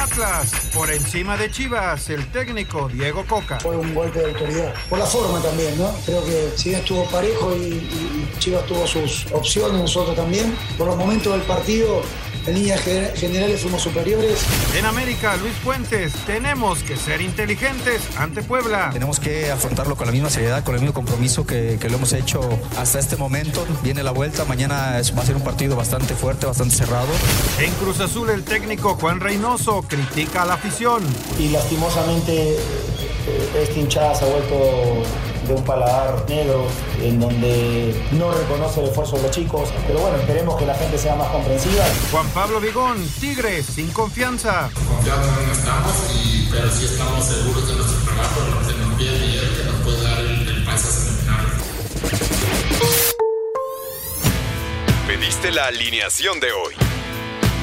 Atlas, por encima de Chivas, el técnico Diego Coca. Fue un golpe de autoridad. Por la forma también, ¿no? Creo que si estuvo parejo y, y Chivas tuvo sus opciones, nosotros también. Por los momentos del partido en líneas generales fuimos superiores. En América, Luis Fuentes, tenemos que ser inteligentes ante Puebla. Tenemos que afrontarlo con la misma seriedad, con el mismo compromiso que, que lo hemos hecho hasta este momento. Viene la vuelta, mañana es, va a ser un partido bastante fuerte, bastante cerrado. En Cruz Azul, el técnico Juan Reynoso critica a la afición. Y lastimosamente, eh, esta hinchada se ha vuelto de un paladar negro en donde no reconoce el esfuerzo de los chicos. Pero bueno, esperemos que la gente sea más comprensiva. Juan Pablo Vigón, Tigres, sin confianza. Confiados no estamos, y, pero sí estamos seguros de nuestro trabajo, lo que nos viene y el que nos puede dar el, el pase a semifinal. Pediste la alineación de hoy.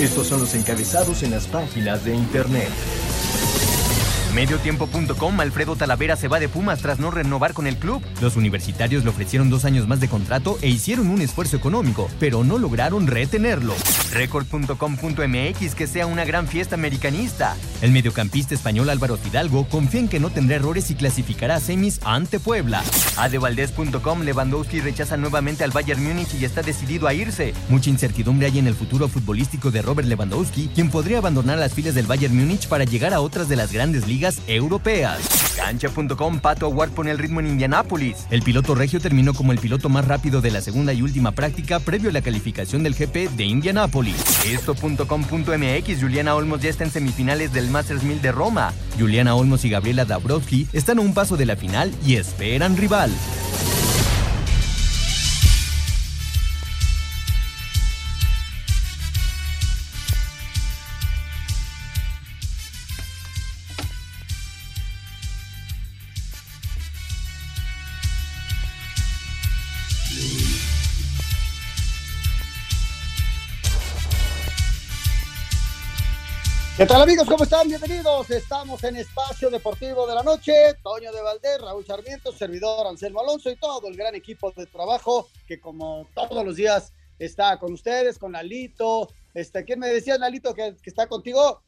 Estos son los encabezados en las páginas de internet. Mediotiempo.com, Alfredo Talavera se va de Pumas tras no renovar con el club. Los universitarios le ofrecieron dos años más de contrato e hicieron un esfuerzo económico, pero no lograron retenerlo. Record.com.mx, que sea una gran fiesta americanista. El mediocampista español Álvaro Fidalgo confía en que no tendrá errores y clasificará a semis ante Puebla. Adevaldez.com, Lewandowski rechaza nuevamente al Bayern Múnich y está decidido a irse. Mucha incertidumbre hay en el futuro futbolístico de Robert Lewandowski, quien podría abandonar las filas del Bayern Múnich para llegar a otras de las grandes ligas europeas. Cancha.com, Pato Award pone el ritmo en Indianápolis. El piloto regio terminó como el piloto más rápido de la segunda y última práctica previo a la calificación del GP de Indianápolis. Esto.com.mx, Juliana Olmos ya está en semifinales del Masters 1000 de Roma. Juliana Olmos y Gabriela Dabrowski están a un paso de la final y esperan rival. ¿Qué tal amigos? ¿Cómo están? Bienvenidos. Estamos en Espacio Deportivo de la Noche. Toño de Valdés, Raúl Sarmiento, servidor Anselmo Alonso y todo el gran equipo de trabajo que como todos los días está con ustedes, con Lalito. Este, ¿Quién me decía, Lalito, que, que está contigo?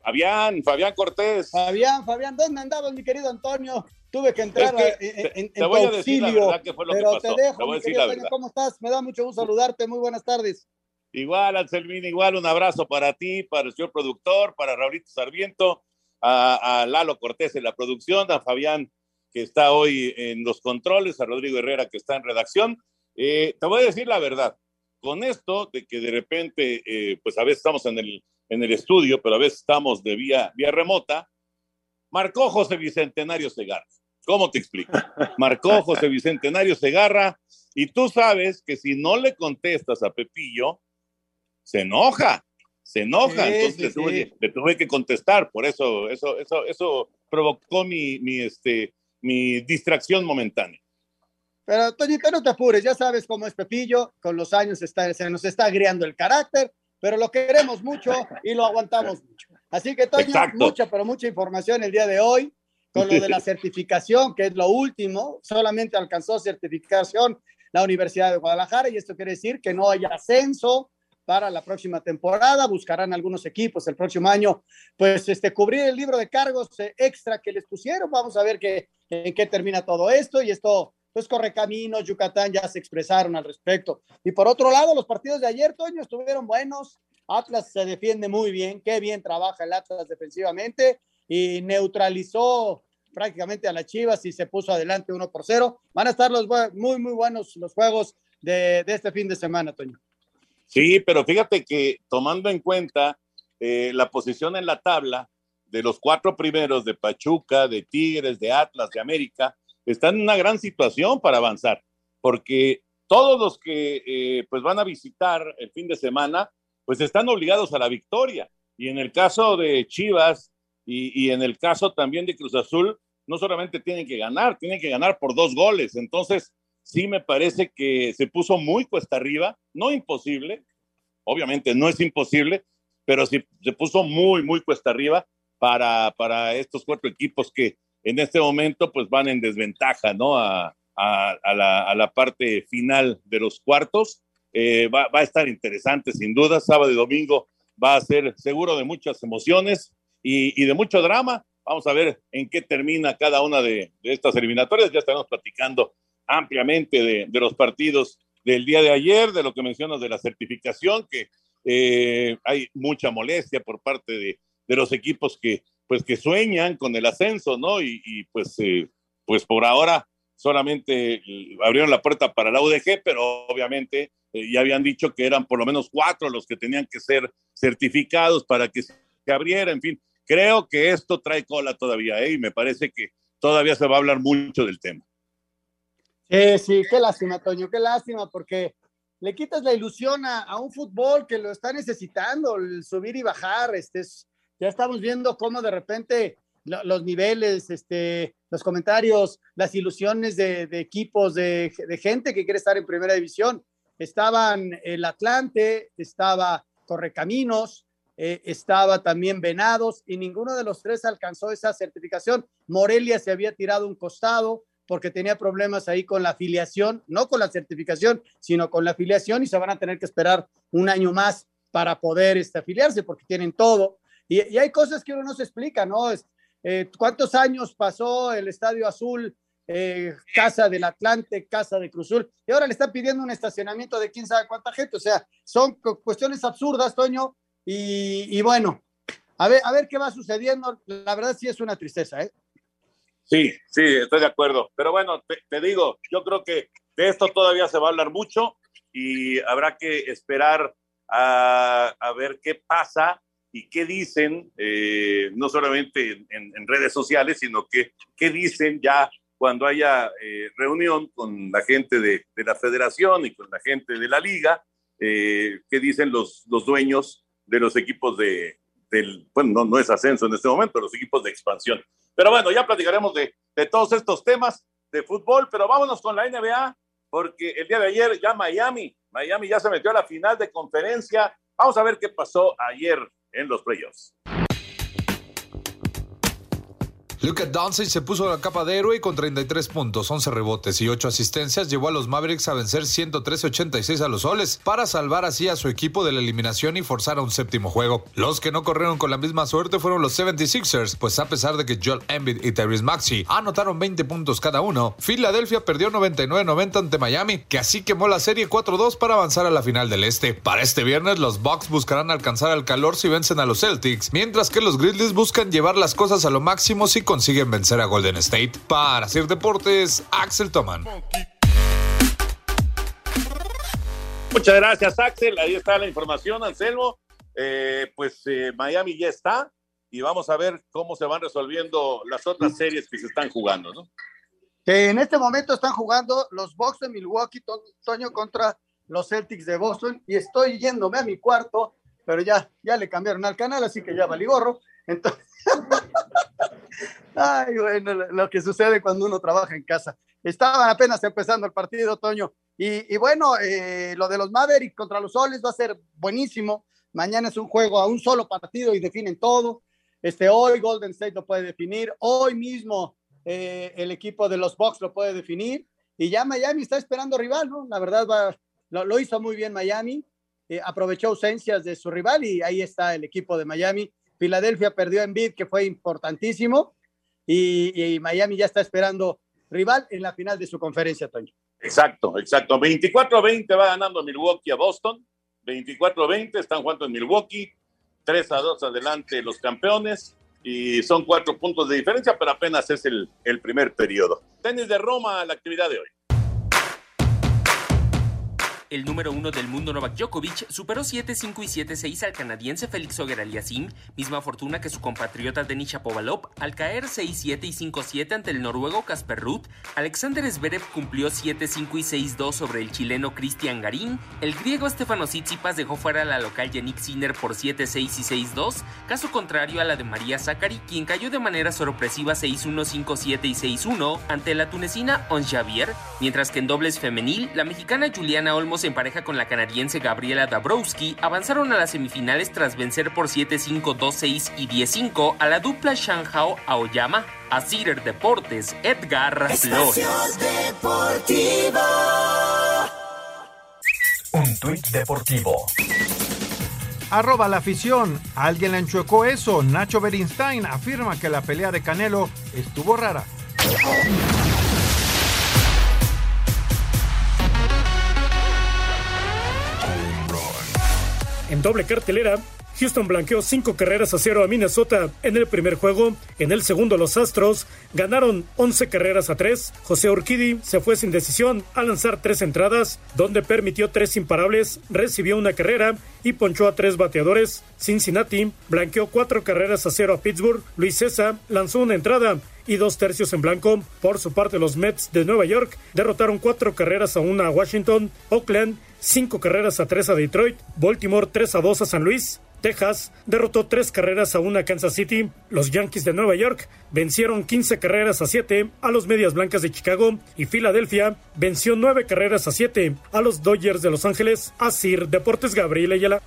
Fabián, Fabián Cortés. Fabián, Fabián, ¿dónde andabas, mi querido Antonio? Tuve que entrar Es que en, en, te en voy tu a decir la auxilio, verdad que fue lo que pero pasó. te dejo, Te voy a mi decir querido la Toño, verdad. ¿cómo estás? Me da mucho gusto saludarte. Muy buenas tardes. Igual, Anselmín, igual un abrazo para ti, para el señor productor, para Raulito Sarmiento, a, a Lalo Cortés en la producción, a Fabián que está hoy en los controles, a Rodrigo Herrera que está en redacción. Eh, te voy a decir la verdad, con esto de que de repente, eh, pues a veces estamos en el, en el estudio, pero a veces estamos de vía, vía remota, marcó José Bicentenario Segarra. ¿Cómo te explico? Marcó José Bicentenario Segarra y tú sabes que si no le contestas a Pepillo, se enoja, se enoja, Sí, entonces sí, le, tuve, sí. le tuve que contestar, por eso, eso, eso, eso provocó mi, mi, este, mi distracción momentánea. Pero, Toñito, no te apures, ya sabes cómo es Pepillo, con los años está, se nos está agriando el carácter, pero lo queremos mucho y lo aguantamos mucho. Así que, Toño, Exacto. mucha, pero mucha información el día de hoy, con lo de la certificación, que es lo último, solamente alcanzó certificación la Universidad de Guadalajara y esto quiere decir que no hay ascenso para la próxima temporada, buscarán algunos equipos el próximo año, pues este, cubrir el libro de cargos eh, extra que les pusieron, vamos a ver qué, en qué termina todo esto y esto pues corre camino, Yucatán ya se expresaron al respecto. Y por otro lado, los partidos de ayer, Toño, estuvieron buenos. Atlas se defiende muy bien, qué bien trabaja el Atlas defensivamente y neutralizó prácticamente a las Chivas y se puso adelante uno por cero. Van a estar los muy, muy buenos los juegos de, de este fin de semana, Toño. Sí, pero fíjate que tomando en cuenta eh, la posición en la tabla de los cuatro primeros de Pachuca, de Tigres, de Atlas, de América, están en una gran situación para avanzar, porque todos los que eh, pues van a visitar el fin de semana pues están obligados a la victoria. Y en el caso de Chivas y, y en el caso también de Cruz Azul, no solamente tienen que ganar, tienen que ganar por dos goles. Entonces, sí me parece que se puso muy cuesta arriba, no imposible, obviamente no es imposible, pero sí se puso muy, muy cuesta arriba para, para estos cuatro equipos que en este momento pues van en desventaja, ¿no? A, a, la, a la, parte final de los cuartos. Eh, va, va, a estar interesante, sin duda. Sábado y domingo va a ser seguro de muchas emociones y, y de mucho drama. Vamos a ver en qué termina cada una de, de estas eliminatorias. Ya estaremos platicando ampliamente de, los partidos del día de ayer, de lo que mencionas de la certificación, que eh, hay mucha molestia por parte de, los equipos que, pues, que sueñan con el ascenso, ¿no? Y, pues, eh, pues por ahora solamente abrieron la puerta para la UDG, pero obviamente eh, ya habían dicho que eran por lo menos cuatro los que tenían que ser certificados para que se abriera, en fin. Creo que esto trae cola todavía, ¿eh? y me parece que todavía se va a hablar mucho del tema. Sí, sí, qué lástima, Toño, qué lástima, porque le quitas la ilusión a, un fútbol que lo está necesitando, el subir y bajar. Este es, ya estamos viendo cómo de repente lo, los niveles, este, los comentarios, las ilusiones de, equipos, de, de, gente que quiere estar en primera división. Estaban el Atlante, estaba Correcaminos, eh, estaba también Venados y ninguno de los tres alcanzó esa certificación. Morelia se había tirado un costado porque tenía problemas ahí con la afiliación, no con la certificación, sino con la afiliación y se van a tener que esperar un año más para poder este, afiliarse porque tienen todo. Y, y, hay cosas que uno no se explica, ¿no? Es, eh, ¿Cuántos años pasó el Estadio Azul, eh, Casa del Atlante, Casa de Cruzul? Y ahora le están pidiendo un estacionamiento de quién sabe cuánta gente. O sea, son cuestiones absurdas, Toño. Y, bueno, a ver, a ver qué va sucediendo. La verdad sí es una tristeza, ¿eh? Sí, sí, estoy de acuerdo. Pero bueno, te, te, digo, yo creo que de esto todavía se va a hablar mucho y habrá que esperar a, a ver qué pasa y qué dicen, eh, no solamente en, en, redes sociales, sino que qué dicen ya cuando haya eh, reunión con la gente de, de, la federación y con la gente de la liga, eh, qué dicen los, los dueños de los equipos de, del, bueno, no, no es ascenso en este momento, los equipos de expansión. Pero bueno, ya platicaremos de, todos estos temas de fútbol, pero vámonos con la NBA, porque el día de ayer ya Miami, Miami ya se metió a la final de conferencia. Vamos a ver qué pasó ayer en los playoffs. Luka Doncic se puso la capa de héroe y con 33 puntos, 11 rebotes y 8 asistencias llevó a los Mavericks a vencer 113-86 a los Soles para salvar así a su equipo de la eliminación y forzar a un séptimo juego. Los que no corrieron con la misma suerte fueron los 76ers, pues a pesar de que Joel Embiid y Tyrese Maxey anotaron 20 puntos cada uno, Filadelfia perdió 99-90 ante Miami, que así quemó la serie 4-2 para avanzar a la final del este. Para este viernes los Bucks buscarán alcanzar al calor si vencen a los Celtics, mientras que los Grizzlies buscan llevar las cosas a lo máximo si consiguen vencer a Golden State. Para hacer deportes, Axel Toman. Muchas gracias, Axel. Ahí está la información, Anselmo. Eh, pues eh, Miami ya está y vamos a ver cómo se van resolviendo las otras series que se están jugando, ¿no? Que en este momento están jugando los Bucks de Milwaukee, Toño, contra los Celtics de Boston y estoy yéndome a mi cuarto, pero ya, ya le cambiaron al canal, así que ya valí gorro. Entonces, Ay, bueno, lo que sucede cuando uno trabaja en casa. Estaban apenas empezando el partido, Toño. Y, y bueno, eh, lo de los Mavericks contra los Soles va a ser buenísimo. Mañana es un juego a un solo partido y definen todo. Este, hoy Golden State lo puede definir. Hoy mismo eh, el equipo de los Bucks lo puede definir. Y ya Miami está esperando rival, ¿no? La verdad, va, lo, hizo muy bien Miami. Eh, aprovechó ausencias de su rival y ahí está el equipo de Miami Filadelfia perdió en bid, que fue importantísimo, y, Miami ya está esperando rival en la final de su conferencia, Toño. Exacto, exacto. 24-20 va ganando Milwaukee a Boston. 24-20 están jugando en Milwaukee. 3 a 2 adelante los campeones. Y son cuatro puntos de diferencia, pero apenas es el, el primer periodo. Tenis de Roma, la actividad de hoy. El número uno del mundo Novak Djokovic superó 7-5 y 7-6 al canadiense Félix Auger-Aliassime, misma fortuna que su compatriota Denis Shapovalov al caer 6-7 y 5-7 ante el noruego Casper Ruud. Alexander Zverev cumplió 7-5 y 6-2 sobre el chileno Cristian Garín. El griego Stefano Tsitsipas dejó fuera a la local Yannick Sinner por 7-6 y 6-2, caso contrario a la de María Zachary, quien cayó de manera sorpresiva 6-1, 5-7 y 6-1 ante la tunecina Ons Javier, mientras que en dobles femenil, la mexicana Juliana Olmos en pareja con la canadiense Gabriela Dabrowski avanzaron a las semifinales tras vencer por 7-5, 2-6 y 10-5 a la dupla Shanghao Aoyama. A Cider Deportes, Edgar Flores. Un tuit deportivo. Arroba la afición. Alguien le enchuecó eso. Nacho Berinstein afirma que la pelea de Canelo estuvo rara. Doble cartelera, Houston blanqueó cinco carreras a cero a Minnesota en el primer juego. En el segundo, los Astros ganaron 11 carreras a tres. José Urquidi se fue sin decisión al lanzar tres entradas, donde permitió tres imparables, recibió una carrera y ponchó a tres bateadores. Cincinnati blanqueó cuatro carreras a cero a Pittsburgh. Luis César lanzó una entrada y dos tercios en blanco. Por su parte, los Mets de Nueva York derrotaron cuatro carreras a una a Washington. Oakland cinco carreras a tres a Detroit. Baltimore 3 a 2 a San Luis. Texas derrotó tres carreras a una a Kansas City. Los Yankees de Nueva York vencieron 15 carreras a 7 a los Medias Blancas de Chicago y Filadelfia venció 9 carreras a 7 a los Dodgers de Los Ángeles. Asir Deportes Gabriel Ayala.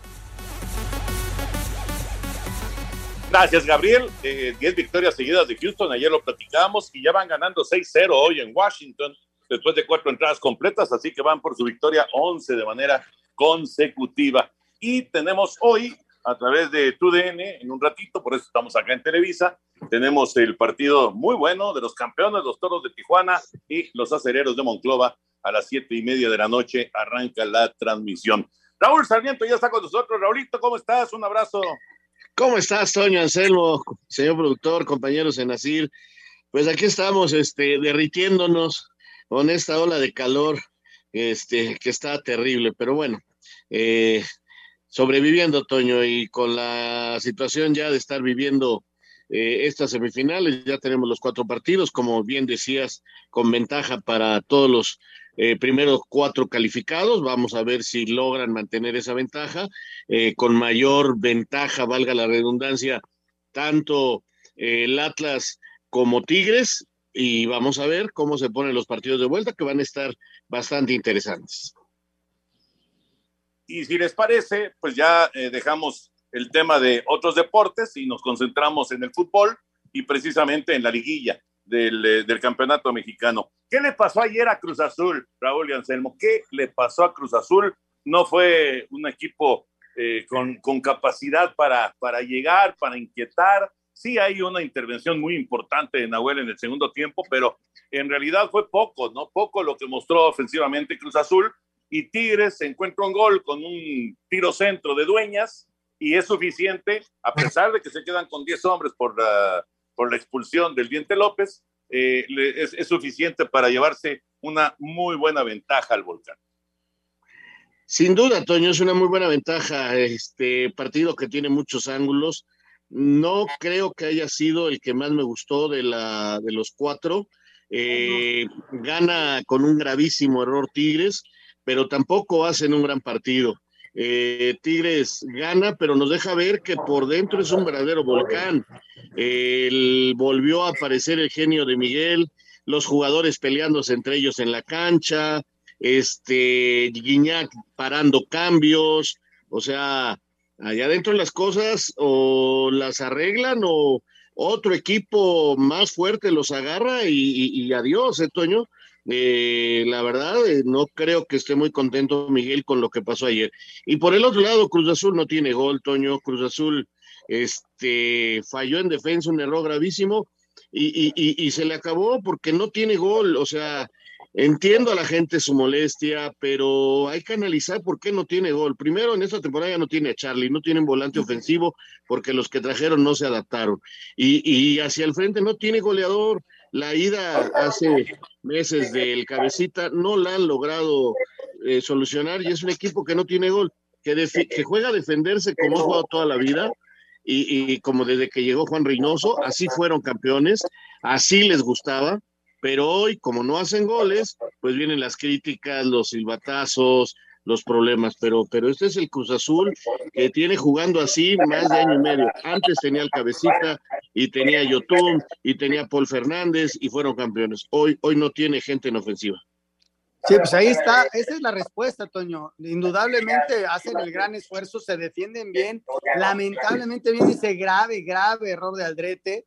Gracias, Gabriel. Eh, 10 victorias seguidas de Houston, ayer lo platicamos y ya van ganando 6-0 hoy en Washington después de cuatro entradas completas, así que van por su victoria 11 de manera consecutiva. Y tenemos hoy a través de TUDN en un ratito, por eso estamos acá en Televisa. Tenemos el partido muy bueno de los campeones, los toros de Tijuana y los acereros de Monclova. A las siete y media de la noche arranca la transmisión. Raúl Sarmiento ya está con nosotros. Raulito, ¿cómo estás? Un abrazo. ¿Cómo estás, Toño Anselmo, señor productor, compañeros en Asir? Pues aquí estamos, este, derritiéndonos con esta ola de calor, este, que está terrible, pero bueno, eh, sobreviviendo, Toño, y con la situación ya de estar viviendo eh, estas semifinales, ya tenemos los cuatro partidos, como bien decías, con ventaja para todos los eh, primeros cuatro calificados. Vamos a ver si logran mantener esa ventaja. Eh, con mayor ventaja, valga la redundancia, tanto el Atlas como Tigres. Y vamos a ver cómo se ponen los partidos de vuelta, que van a estar bastante interesantes. Y si les parece, pues ya eh, dejamos el tema de otros deportes y nos concentramos en el fútbol y precisamente en la liguilla del, eh, del, campeonato mexicano. ¿Qué le pasó ayer a Cruz Azul, Raúl y Anselmo? ¿Qué le pasó a Cruz Azul? No fue un equipo eh, con, con, capacidad para, para llegar, para inquietar. Sí hay una intervención muy importante de Nahuel en el segundo tiempo, pero en realidad fue poco, ¿no? Poco lo que mostró ofensivamente Cruz Azul y Tigres se encuentra un gol con un tiro centro de dueñas y es suficiente, a pesar de que se quedan con 10 hombres por la, por la expulsión del Diente López, eh, es, es, suficiente para llevarse una muy buena ventaja al volcán. Sin duda, Toño, es una muy buena ventaja. Este partido que tiene muchos ángulos. No creo que haya sido el que más me gustó de, la, de los cuatro. Eh, gana con un gravísimo error Tigres pero tampoco hacen un gran partido. Eh, Tigres gana, pero nos deja ver que por dentro es un verdadero volcán. Volvió a aparecer el genio de Miguel, los jugadores peleándose entre ellos en la cancha, este Guiñac parando cambios, o sea, allá adentro las cosas o las arreglan o otro equipo más fuerte los agarra y, adiós, ¿eh, Toño? Eh, la verdad, eh, no creo que esté muy contento Miguel con lo que pasó ayer. Y por el otro lado, Cruz Azul no tiene gol, Toño. Cruz Azul este, falló en defensa, un error gravísimo, y, y, se le acabó porque no tiene gol. O sea, entiendo a la gente su molestia, pero hay que analizar por qué no tiene gol. Primero, en esta temporada ya no tiene a Charlie, no tienen volante ofensivo porque los que trajeron no se adaptaron. Y, y hacia el frente no tiene goleador la ida hace meses del cabecita no la han logrado eh, solucionar y es un equipo que no tiene gol, que, que juega a defenderse como ha jugado toda la vida y, y, como desde que llegó Juan Reynoso, así fueron campeones, así les gustaba, pero hoy como no hacen goles, pues vienen las críticas, los silbatazos, los problemas, pero, pero este es el Cruz Azul que tiene jugando así más de año y medio. Antes tenía el Cabecita y tenía Yotun y tenía Paul Fernández y fueron campeones. Hoy, hoy no tiene gente en ofensiva. Sí, pues ahí está, esa es la respuesta, Toño. Indudablemente hacen el gran esfuerzo, se defienden bien. Lamentablemente viene ese grave, grave error de Aldrete,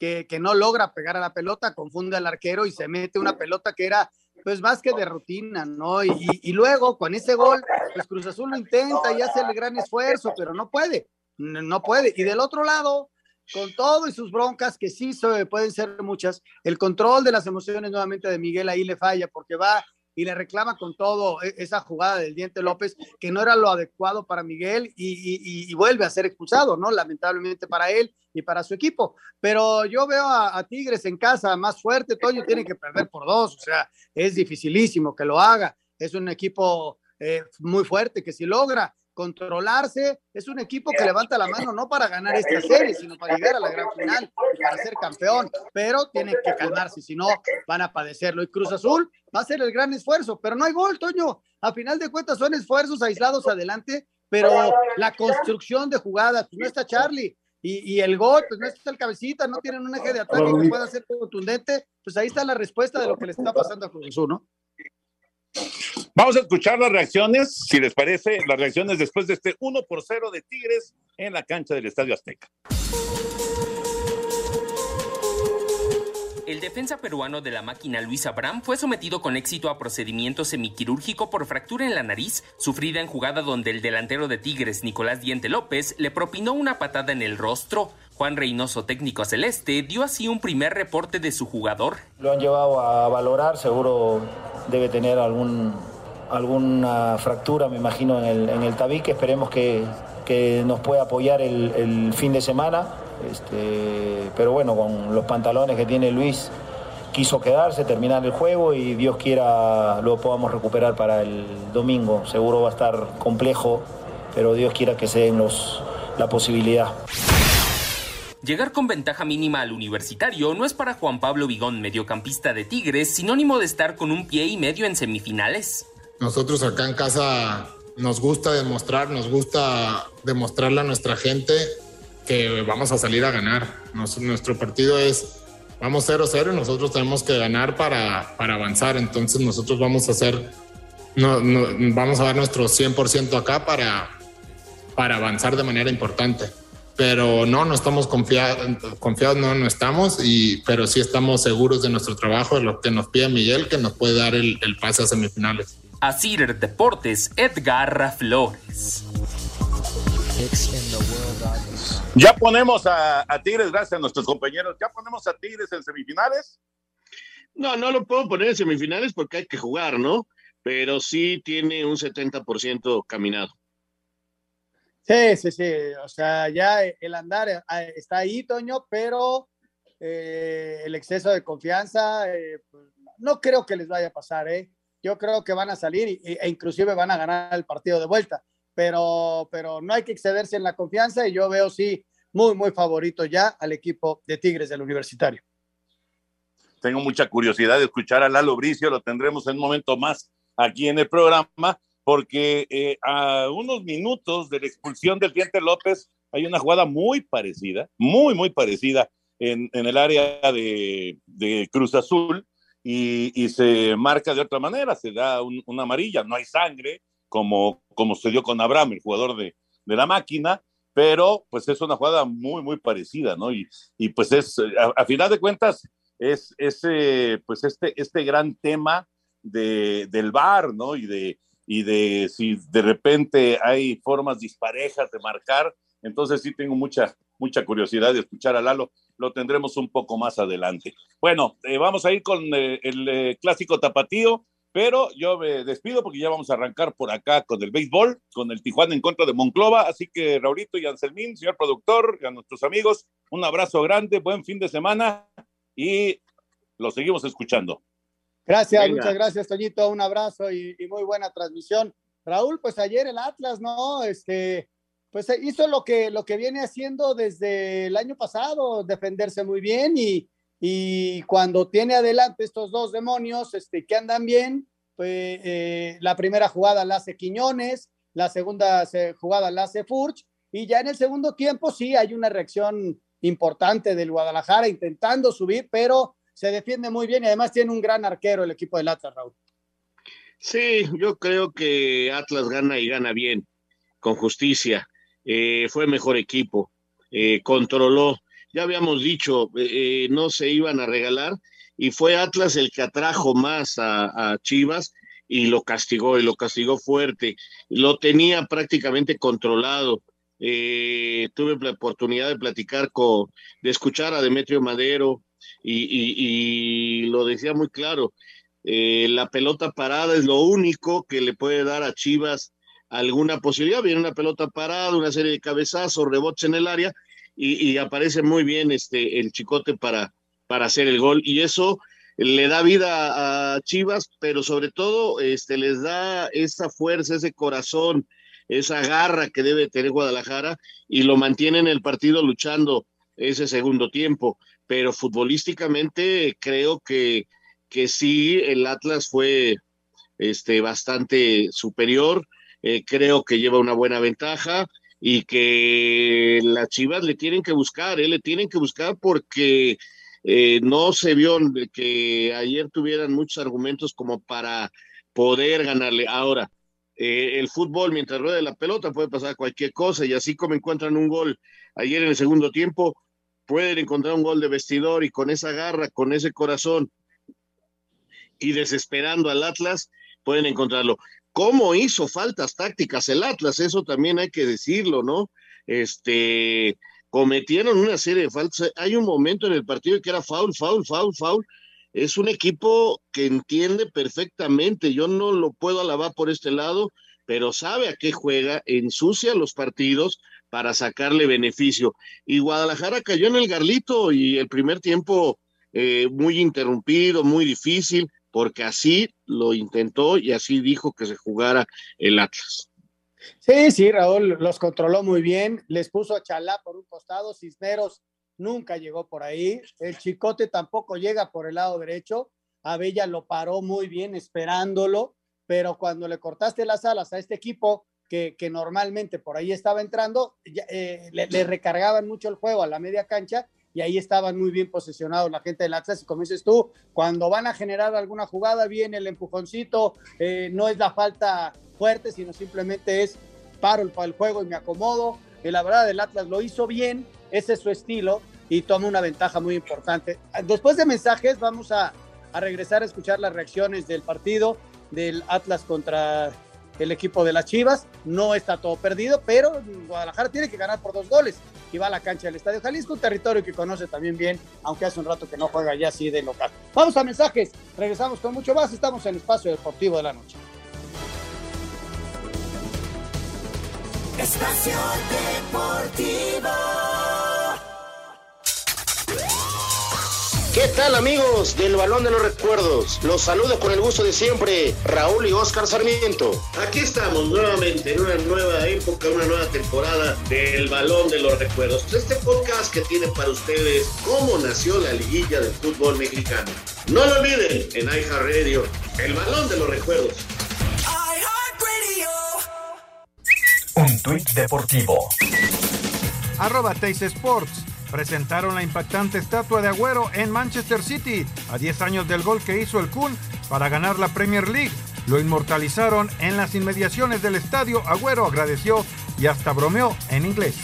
que, no logra pegar a la pelota, confunde al arquero y se mete una pelota que era pues más que de rutina, ¿no? Y, y, luego con ese gol, pues Cruz Azul lo intenta y hace el gran esfuerzo, pero no puede, no puede. Y del otro lado, con todo y sus broncas, que sí pueden ser muchas, el control de las emociones nuevamente de Miguel ahí le falla porque va y le reclama con todo e, esa jugada del Diente López, que no era lo adecuado para Miguel y, vuelve a ser expulsado, ¿no? Lamentablemente para él y para su equipo. Pero yo veo a, Tigres en casa más fuerte, Toño tiene que perder por dos, o sea, es dificilísimo que lo haga. Es un equipo eh, muy fuerte que si logra controlarse. Es un equipo que levanta la mano no para ganar esta serie, sino para llegar a la gran final, para ser campeón. Pero tiene que calmarse, si no van a padecerlo. Y Cruz Azul va a ser el gran esfuerzo, pero no hay gol, Toño. A final de cuentas son esfuerzos aislados adelante, pero la construcción de jugadas, pues no está Charlie. Y, y, el gol, pues no está el cabecita, no tienen un eje de ataque que pueda ser contundente, pues ahí está la respuesta de lo que le está pasando a Cruz Azul, ¿no? Vamos a escuchar las reacciones, si les parece, las reacciones después de este 1 por 0 de Tigres en la cancha del Estadio Azteca. El defensa peruano de la máquina Luis Abraham fue sometido con éxito a procedimiento semiquirúrgico por fractura en la nariz, sufrida en jugada donde el delantero de Tigres, Nicolás Diente López, le propinó una patada en el rostro. Juan Reynoso, técnico celeste, dio así un primer reporte de su jugador. Lo han llevado a valorar, seguro debe tener algún, alguna fractura, me imagino, en el, en el tabique. Esperemos que, que nos pueda apoyar el, fin de semana. Este, pero bueno, con los pantalones que tiene Luis, quiso quedarse, terminar el juego y Dios quiera lo podamos recuperar para el domingo. Seguro va a estar complejo, pero Dios quiera que se den los, la posibilidad. Llegar con ventaja mínima al universitario no es para Juan Pablo Vigón, mediocampista de Tigres, sinónimo de estar con un pie y medio en semifinales. Nosotros acá en casa nos gusta demostrar, nos gusta demostrarle a nuestra gente que vamos a salir a ganar. nuestro partido es, vamos 0-0 y nosotros tenemos que ganar para, para avanzar. Entonces nosotros vamos a hacer, no, vamos a dar nuestro 100% acá para, para avanzar de manera importante pero no, no estamos confiados, confiados no, no estamos, y, pero sí estamos seguros de nuestro trabajo, de lo que nos pide Miguel, que nos puede dar el, el pase a semifinales. Asir Deportes, Edgar Flores. Ya ponemos a, a, Tigres, gracias a nuestros compañeros, ya ponemos a Tigres en semifinales. No, no lo puedo poner en semifinales porque hay que jugar, ¿no? Pero sí tiene un 70% caminado. Sí, sí, sí. O sea, ya el andar eh, está ahí, Toño, pero eh, el exceso de confianza, eh, pues, no creo que les vaya a pasar, ¿eh? Yo creo que van a salir e inclusive van a ganar el partido de vuelta, pero, pero no hay que excederse en la confianza y yo veo, sí, muy, muy favorito ya al equipo de Tigres del Universitario. Tengo mucha curiosidad de escuchar a Lalo Bricio, lo tendremos en un momento más aquí en el programa porque eh, a unos minutos de la expulsión del Diente López hay una jugada muy parecida, muy, muy parecida en, el área de Cruz Azul y, y, se marca de otra manera, se da un, una amarilla, no hay sangre, como, como se dio con Abraham, el jugador de, de la máquina, pero pues es una jugada muy, muy parecida, ¿no? Y, y pues es, a, a, final de cuentas, es ese, pues este, este gran tema de, del VAR, ¿no? Y de, y de si de repente hay formas disparejas de marcar, entonces sí tengo mucha, mucha curiosidad de escuchar a Lalo, lo tendremos un poco más adelante. Bueno, eh, vamos a ir con eh, el eh, clásico tapatío, pero yo me despido porque ya vamos a arrancar por acá con el béisbol, con el Tijuana en contra de Monclova, así que Raurito y Anselmín, señor productor, y a nuestros amigos, un abrazo grande, buen fin de semana y lo seguimos escuchando. Gracias, muchas gracias, Toñito. Un abrazo y, muy buena transmisión. Raúl, pues ayer el Atlas, ¿no? Este, pues hizo lo que, lo que viene haciendo desde el año pasado, defenderse muy bien y, y cuando tiene adelante estos dos demonios este, que andan bien, pues eh, la primera jugada la hace Quiñones, la segunda jugada la hace Furch y ya en el segundo tiempo sí hay una reacción importante del Guadalajara intentando subir, pero se defiende muy bien y además tiene un gran arquero el equipo del Atlas, Raúl. Sí, yo creo que Atlas gana y gana bien, con justicia. Eh, fue mejor equipo, eh, controló. Ya habíamos dicho, eh, no se iban a regalar y fue Atlas el que atrajo más a, Chivas y lo castigó y lo castigó fuerte. Lo tenía prácticamente controlado. Eh, tuve la oportunidad de platicar con, de escuchar a Demetrio Madero y, lo decía muy claro, eh, la pelota parada es lo único que le puede dar a Chivas alguna posibilidad. Viene una pelota parada, una serie de cabezazos, rebotes en el área y, aparece muy bien este, el chicote para, para hacer el gol y eso le da vida a Chivas, pero sobre todo este, les da esa fuerza, ese corazón, esa garra que debe tener Guadalajara y lo mantiene en el partido luchando ese segundo tiempo. Pero futbolísticamente creo que, que sí, el Atlas fue este, bastante superior, eh, creo que lleva una buena ventaja y que las Chivas le tienen que buscar, eh, le tienen que buscar porque eh, no se vio que ayer tuvieran muchos argumentos como para poder ganarle. Ahora, eh, el fútbol, mientras ruede la pelota, puede pasar cualquier cosa y así como encuentran un gol ayer en el segundo tiempo, pueden encontrar un gol de vestidor y con esa garra, con ese corazón y desesperando al Atlas, pueden encontrarlo. ¿Cómo hizo faltas tácticas el Atlas? Eso también hay que decirlo, ¿no? Este, cometieron una serie de faltas. Hay un momento en el partido que era foul, foul, foul, foul, es un equipo que entiende perfectamente. Yo no lo puedo alabar por este lado, pero sabe a qué juega, ensucia los partidos para sacarle beneficio. Y Guadalajara cayó en el garlito y el primer tiempo eh, muy interrumpido, muy difícil, porque así lo intentó y así dijo que se jugara el Atlas. Sí, sí, Raúl los controló muy bien, les puso a Chalá por un costado, Cisneros nunca llegó por ahí. El Chicote tampoco llega por el lado derecho. Abella lo paró muy bien esperándolo, pero cuando le cortaste las alas a este equipo que, que normalmente por ahí estaba entrando, eh, le, recargaban mucho el juego a la media cancha y ahí estaban muy bien posicionados la gente del Atlas. Y como dices tú, cuando van a generar alguna jugada, viene el empujoncito, eh, no es la falta fuerte, sino simplemente es paro el, el juego y me acomodo. Y la verdad, el Atlas lo hizo bien, ese es su estilo y toma una ventaja muy importante. Después de mensajes vamos a, regresar a escuchar las reacciones del partido del Atlas contra el equipo de las Chivas. No está todo perdido, pero Guadalajara tiene que ganar por dos goles y va a la cancha del Estadio Jalisco, un territorio que conoce también bien, aunque hace un rato que no juega ya así de local. Vamos a mensajes, regresamos con mucho más, estamos en Espacio Deportivo de la Noche. Espacio Deportivo. ¿Qué tal amigos del Balón de los Recuerdos? Los saludo con el gusto de siempre, Raúl y Oscar Sarmiento. Aquí estamos nuevamente en una nueva época, una nueva temporada del Balón de los Recuerdos. Este podcast que tiene para ustedes cómo nació la liguilla del fútbol mexicano. No lo olviden en iHeartRadio, el Balón de los Recuerdos. Un tuit deportivo. Arroba Teis Sports presentaron la impactante estatua de Agüero en Manchester City a 10 años del gol que hizo el Kun para ganar la Premier League. Lo inmortalizaron en las inmediaciones del estadio. Agüero agradeció y hasta bromeó en inglés.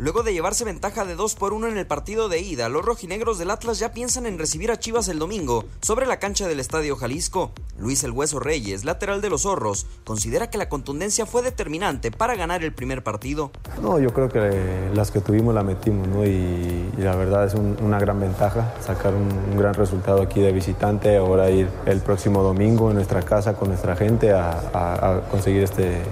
Luego de llevarse ventaja de 2 por 1 en el partido de ida, los rojinegros del Atlas ya piensan en recibir a Chivas el domingo sobre la cancha del Estadio Jalisco. Luis El Hueso Reyes, lateral de los Zorros, considera que la contundencia fue determinante para ganar el primer partido. No, yo creo que las que tuvimos la metimos, ¿no? Y, la verdad es una gran ventaja sacar un, gran resultado aquí de visitante, ahora ir el próximo domingo en nuestra casa con nuestra gente a, conseguir este,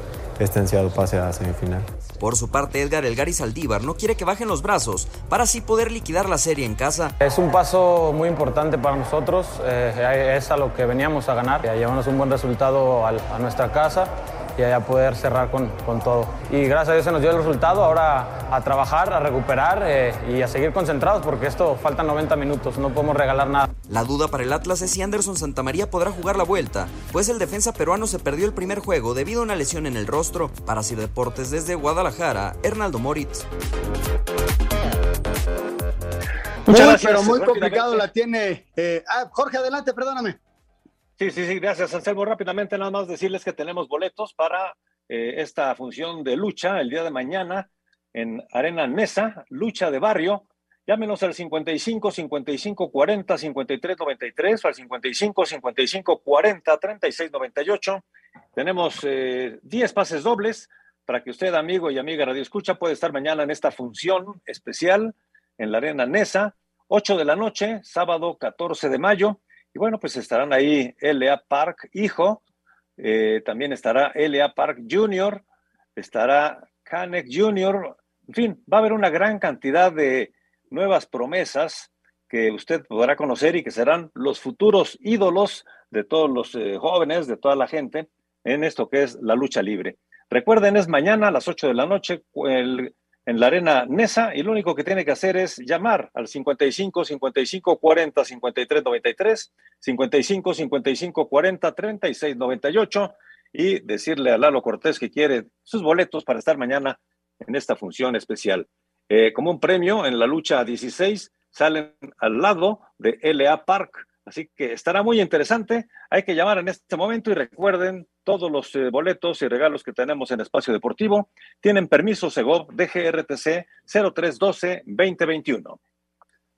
este ansiado pase a semifinal. Por su parte, Edgar Elgar y Saldívar no quiere que bajen los brazos para así poder liquidar la serie en casa. Es un paso muy importante para nosotros, eh, es a lo que veníamos a ganar, a llevarnos un buen resultado a nuestra casa y a poder cerrar con, con, todo. Y gracias a Dios se nos dio el resultado, ahora a trabajar, a recuperar eh, y a seguir concentrados porque esto faltan 90 minutos, no podemos regalar nada. La duda para el Atlas es si Anderson Santamaría podrá jugar la vuelta, pues el defensa peruano se perdió el primer juego debido a una lesión en el rostro. Para Sir Deportes desde Guadalajara, Hernaldo Moritz. Muchas gracias. Pero muy complicado la tiene. Eh, ah, Jorge, adelante, perdóname. Sí, sí, sí, gracias, Anselmo. Rápidamente, nada más decirles que tenemos boletos para eh, esta función de lucha el día de mañana en Arena Mesa, lucha de barrio. Llámenos al 55 55 40 53 93 o al 55 55 40 36 98. Tenemos 10 eh, pases dobles para que usted, amigo y amiga Radio Escucha, pueda estar mañana en esta función especial en la Arena Nesa, 8 de la noche, sábado 14 de mayo. Y bueno, pues estarán ahí L.A. Park, hijo, eh, también estará L.A. Park Jr., estará Canek Jr., en fin, va a haber una gran cantidad de nuevas promesas que usted podrá conocer y que serán los futuros ídolos de todos los eh, jóvenes, de toda la gente, en esto que es la lucha libre. Recuerden, es mañana a las 8 de la noche el en la arena Nesa y lo único que tiene que hacer es llamar al 55 55 40 53 93, 55 55 40 36 98 y decirle a Lalo Cortés que quiere sus boletos para estar mañana en esta función especial. Eh, como un premio en la lucha 16 salen al lado de LA Park Así que estará muy interesante. Hay que llamar en este momento y recuerden todos los eh, boletos y regalos que tenemos en Espacio Deportivo. Tienen permiso Segov DGRTC 0312-2021.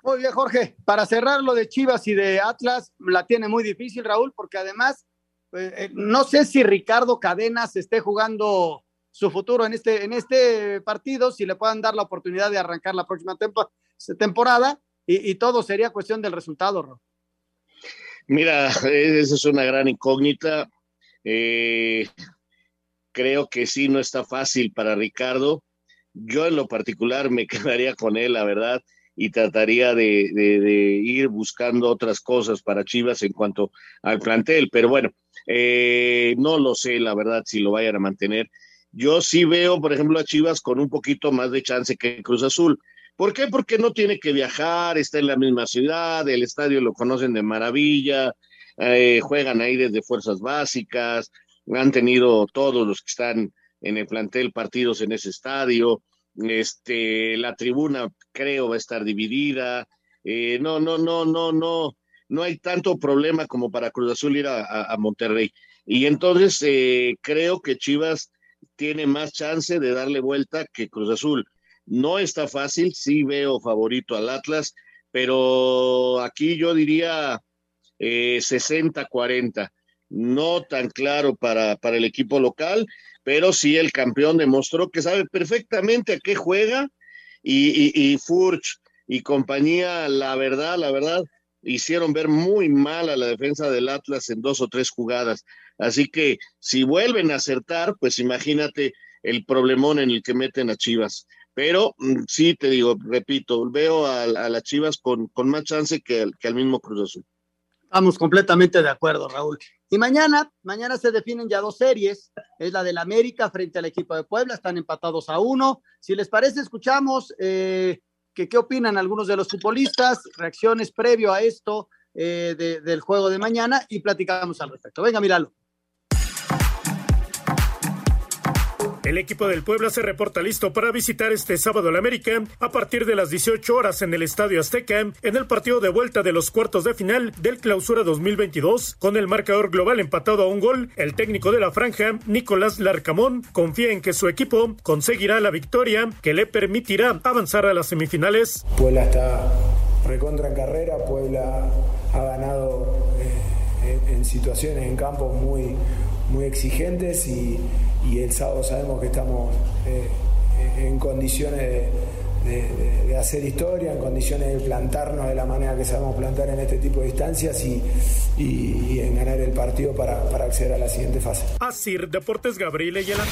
Muy bien, Jorge. Para cerrar lo de Chivas y de Atlas, la tiene muy difícil, Raúl, porque además, eh, eh, no sé si Ricardo Cadenas esté jugando su futuro en este, en este partido, si le puedan dar la oportunidad de arrancar la próxima temporada, y, todo sería cuestión del resultado, Raúl. Mira, esa es una gran incógnita. Eh, creo que sí, no está fácil para Ricardo. Yo en lo particular me quedaría con él, la verdad, y trataría de, ir buscando otras cosas para Chivas en cuanto al plantel. Pero bueno, eh, no lo sé, la verdad, si lo vayan a mantener. Yo sí veo, por ejemplo, a Chivas con un poquito más de chance que Cruz Azul. ¿Por qué? Porque no tiene que viajar, está en la misma ciudad, el estadio lo conocen de maravilla, eh, juegan ahí desde fuerzas básicas, han tenido todos los que están en el plantel partidos en ese estadio, este, la tribuna creo va a estar dividida, eh, no, no, no, no, no, no hay tanto problema como para Cruz Azul ir a, Monterrey. Y entonces eh, creo que Chivas tiene más chance de darle vuelta que Cruz Azul. No está fácil, sí veo favorito al Atlas, pero aquí yo diría 60-40. Eh, no tan claro para, para el equipo local, pero sí el campeón demostró que sabe perfectamente a qué juega y, y, Furch y compañía, la verdad, la verdad, hicieron ver muy mal a la defensa del Atlas en dos o tres jugadas. Así que si vuelven a acertar, pues imagínate el problemón en el que meten a Chivas. Pero mm, sí, te digo, repito, veo a, las Chivas con, más chance que, al mismo Cruz Azul. Estamos completamente de acuerdo, Raúl. Y mañana, mañana se definen ya dos series. Es la del América frente al equipo de Puebla. Están empatados a uno. Si les parece, escuchamos eh, qué opinan algunos de los futbolistas, reacciones previo a esto eh, del juego de mañana y platicamos al respecto. Venga, míralo. El equipo del Puebla se reporta listo para visitar este sábado al América a partir de las 18 horas en el Estadio Azteca en el partido de vuelta de los cuartos de final del Clausura 2022. Con el marcador global empatado a un gol, el técnico de la franja, Nicolás Larcamón, confía en que su equipo conseguirá la victoria que le permitirá avanzar a las semifinales. Puebla está recontra en carrera, Puebla ha ganado eh, en situaciones en campos muy muy exigentes y, el sábado sabemos que estamos eh, en condiciones de, hacer historia, en condiciones de plantarnos de la manera que sabemos plantar en este tipo de instancias y, en ganar el partido para, acceder a la siguiente fase. Así, Deportes Gabriel Ayala.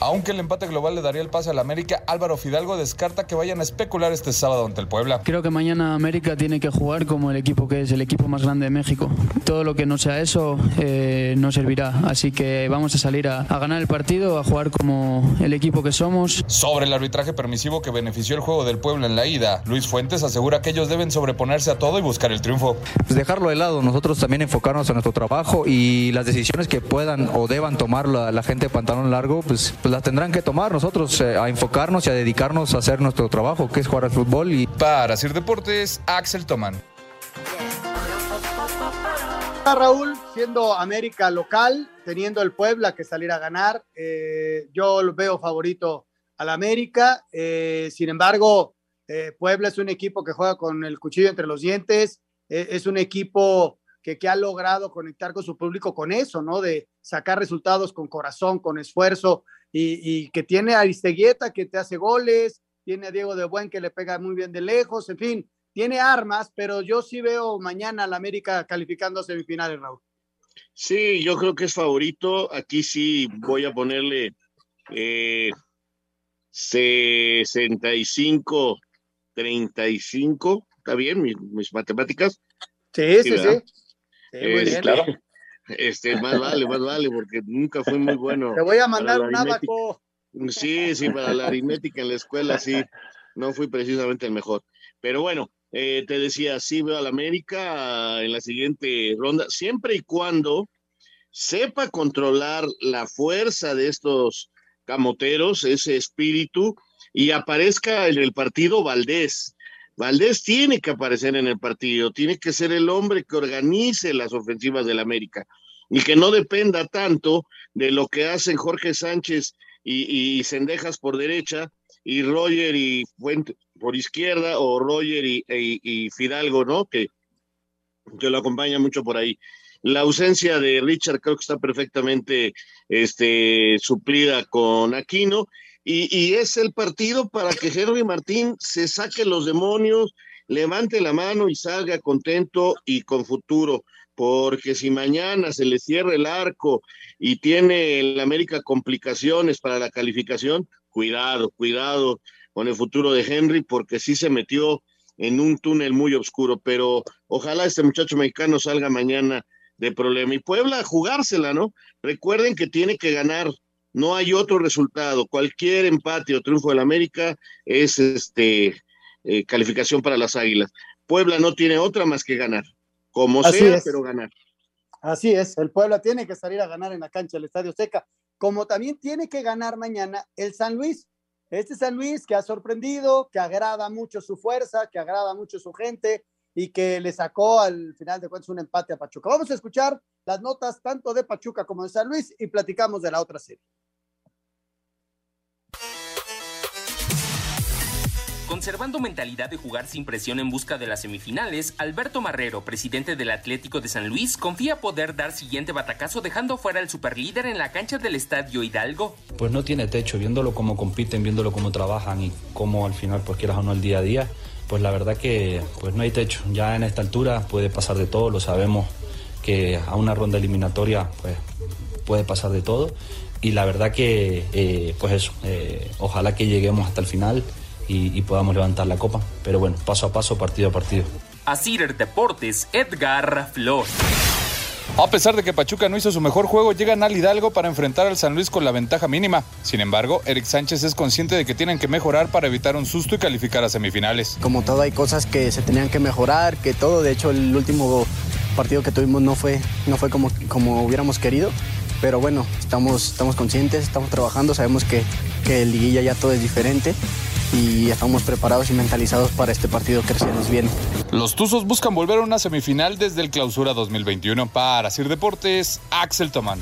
Aunque el empate global le daría el pase al América, Álvaro Fidalgo descarta que vayan a especular este sábado ante el Puebla. Creo que mañana América tiene que jugar como el equipo que es el equipo más grande de México. Todo lo que no sea eso eh, no servirá. Así que vamos a salir a, a ganar el partido, a jugar como el equipo que somos. Sobre el arbitraje permisivo que benefició el juego del Puebla en la ida, Luis Fuentes asegura que ellos deben sobreponerse a todo y buscar el triunfo. Pues dejarlo de lado, nosotros también enfocarnos en nuestro trabajo y las decisiones que puedan o deban tomar la, la gente de pantalón largo, pues, pues las tendrán que tomar nosotros eh, a enfocarnos y a dedicarnos a hacer nuestro trabajo, que es jugar al fútbol. Y... Para Sir Deportes, Axel Toman. Raúl, siendo América local, teniendo el Puebla que salir a ganar, eh, yo lo veo favorito al América. Eh, sin embargo, eh, Puebla es un equipo que juega con el cuchillo entre los dientes, eh, es un equipo que, que, ha logrado conectar con su público con eso, ¿no? De sacar resultados con corazón, con esfuerzo, y, y que tiene a Aristeguieta que te hace goles, tiene a Diego de Buen que le pega muy bien de lejos, en fin, tiene armas, pero yo sí veo mañana al América calificando a semifinales, Raúl. Sí, yo creo que es favorito. Aquí sí voy a ponerle eh, 65, 35. ¿Está bien mis, mis matemáticas? Sí, sí, sí. sí. sí muy este, bien. Claro. Este, más vale, más vale, porque nunca fui muy bueno. Te voy a mandar un abaco. Sí, sí, para la aritmética en la escuela, sí. No fui precisamente el mejor. Pero bueno, eh, te decía, sí veo al América en la siguiente ronda, siempre y cuando sepa controlar la fuerza de estos camoteros, ese espíritu, y aparezca en el partido Valdés. Valdés tiene que aparecer en el partido, tiene que ser el hombre que organice las ofensivas del América y que no dependa tanto de lo que hacen Jorge Sánchez y, y Cendejas por derecha y Roger y Fuente por izquierda o Roger y, y, y Fidalgo, ¿no? Que, que, lo acompaña mucho por ahí. La ausencia de Richard creo que está perfectamente este, suplida con Aquino y, y, es el partido para que Henry Martín se saque los demonios, levante la mano y salga contento y con futuro, porque si mañana se le cierra el arco y tiene el América complicaciones para la calificación, cuidado, cuidado con el futuro de Henry, porque sí se metió en un túnel muy oscuro, pero ojalá este muchacho mexicano salga mañana de problema. Y Puebla jugársela, ¿no? Recuerden que tiene que ganar no hay otro resultado. Cualquier empate o triunfo del América es este eh, calificación para las Águilas. Puebla no tiene otra más que ganar, como Así sea, es. pero ganar. Así es, el Puebla tiene que salir a ganar en la cancha del Estadio Seca, como también tiene que ganar mañana el San Luis. Este San Luis que ha sorprendido, que agrada mucho su fuerza, que agrada mucho su gente y que le sacó al final de cuentas un empate a Pachuca. Vamos a escuchar las notas tanto de Pachuca como de San Luis y platicamos de la otra serie. Conservando mentalidad de jugar sin presión en busca de las semifinales, Alberto Marrero, presidente del Atlético de San Luis, confía poder dar siguiente batacazo dejando fuera al superlíder en la cancha del Estadio Hidalgo. Pues no tiene techo, viéndolo cómo compiten, viéndolo cómo trabajan y cómo al final, pues quieras o no, el día a día, pues la verdad que pues no hay techo. Ya en esta altura puede pasar de todo, lo sabemos que a una ronda eliminatoria pues puede pasar de todo y la verdad que eh, pues eso, eh, ojalá que lleguemos hasta el final y, y, podamos levantar la copa. Pero bueno, paso a paso, partido a partido. Asir Deportes, Edgar Flor. A pesar de que Pachuca no hizo su mejor juego, llegan al Hidalgo para enfrentar al San Luis con la ventaja mínima. Sin embargo, Eric Sánchez es consciente de que tienen que mejorar para evitar un susto y calificar a semifinales. Como todo, hay cosas que se tenían que mejorar, que todo, de hecho, el último partido que tuvimos no fue, no fue como, como hubiéramos querido. Pero bueno, estamos, estamos conscientes, estamos trabajando, sabemos que, que el liguilla ya todo es diferente y estamos preparados y mentalizados para este partido que se nos viene. Los Tuzos buscan volver a una semifinal desde el Clausura 2021. Para Sir Deportes, Axel Tomán.